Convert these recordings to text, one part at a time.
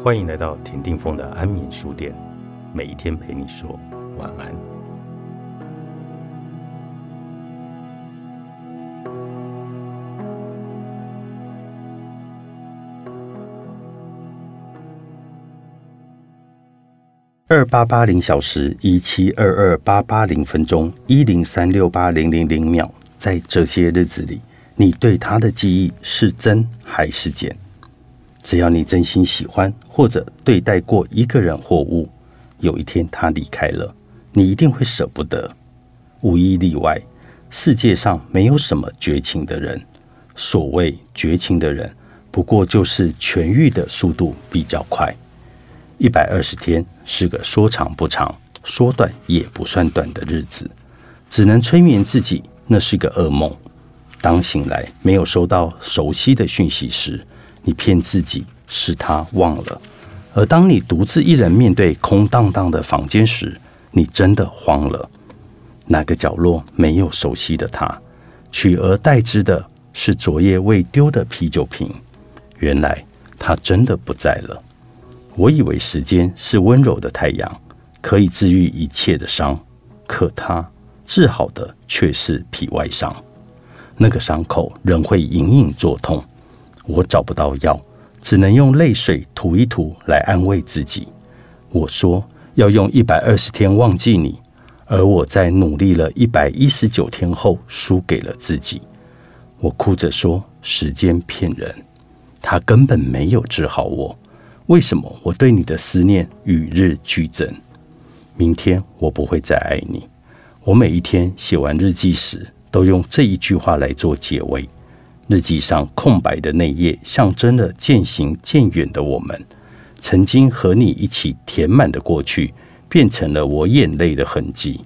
欢迎来到田定峰的安眠书店，每一天陪你说晚安。二八八零小时一七二二八八零分钟一零三六八零零零秒，在这些日子里，你对他的记忆是真还是假？只要你真心喜欢或者对待过一个人或物，有一天他离开了，你一定会舍不得。无一例外，世界上没有什么绝情的人。所谓绝情的人，不过就是痊愈的速度比较快。一百二十天是个说长不长、说短也不算短的日子，只能催眠自己，那是个噩梦。当醒来没有收到熟悉的讯息时，你骗自己是他忘了，而当你独自一人面对空荡荡的房间时，你真的慌了。哪个角落没有熟悉的他？取而代之的是昨夜未丢的啤酒瓶。原来他真的不在了。我以为时间是温柔的太阳，可以治愈一切的伤，可他治好的却是皮外伤。那个伤口仍会隐隐作痛。我找不到药，只能用泪水涂一涂来安慰自己。我说要用一百二十天忘记你，而我在努力了一百一十九天后输给了自己。我哭着说：“时间骗人，他根本没有治好我。为什么我对你的思念与日俱增？明天我不会再爱你。”我每一天写完日记时，都用这一句话来做结尾。日记上空白的那页，象征了渐行渐远的我们。曾经和你一起填满的过去，变成了我眼泪的痕迹。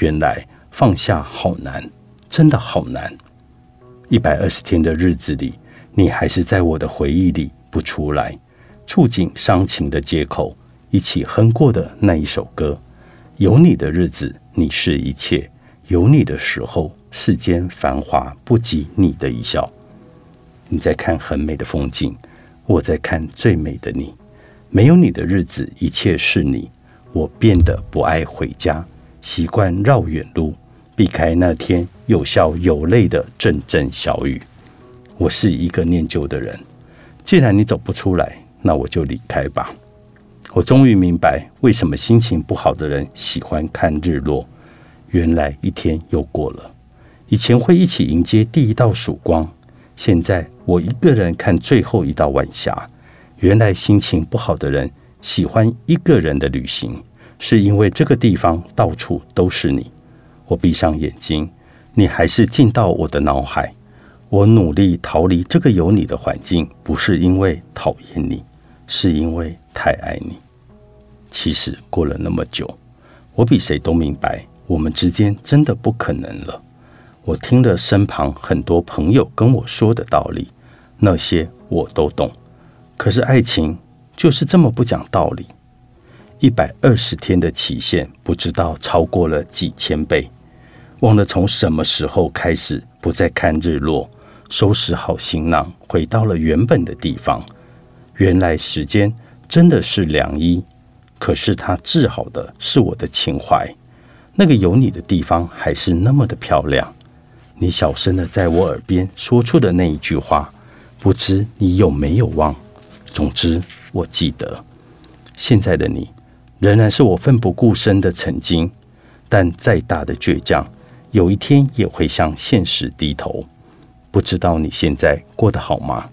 原来放下好难，真的好难。一百二十天的日子里，你还是在我的回忆里不出来。触景伤情的街口，一起哼过的那一首歌。有你的日子，你是一切；有你的时候，世间繁华不及你的一笑。你在看很美的风景，我在看最美的你。没有你的日子，一切是你。我变得不爱回家，习惯绕远路，避开那天有笑有泪的阵阵小雨。我是一个念旧的人。既然你走不出来，那我就离开吧。我终于明白，为什么心情不好的人喜欢看日落。原来一天又过了。以前会一起迎接第一道曙光。现在我一个人看最后一道晚霞。原来心情不好的人喜欢一个人的旅行，是因为这个地方到处都是你。我闭上眼睛，你还是进到我的脑海。我努力逃离这个有你的环境，不是因为讨厌你，是因为太爱你。其实过了那么久，我比谁都明白，我们之间真的不可能了。我听了身旁很多朋友跟我说的道理，那些我都懂。可是爱情就是这么不讲道理。一百二十天的期限，不知道超过了几千倍。忘了从什么时候开始不再看日落，收拾好行囊，回到了原本的地方。原来时间真的是良医，可是它治好的是我的情怀。那个有你的地方还是那么的漂亮。你小声的在我耳边说出的那一句话，不知你有没有忘？总之，我记得。现在的你，仍然是我奋不顾身的曾经。但再大的倔强，有一天也会向现实低头。不知道你现在过得好吗？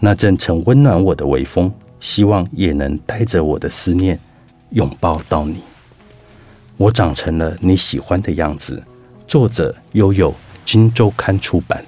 那阵曾温暖我的微风，希望也能带着我的思念，拥抱到你。我长成了你喜欢的样子。作者：悠悠。《金周刊》出版。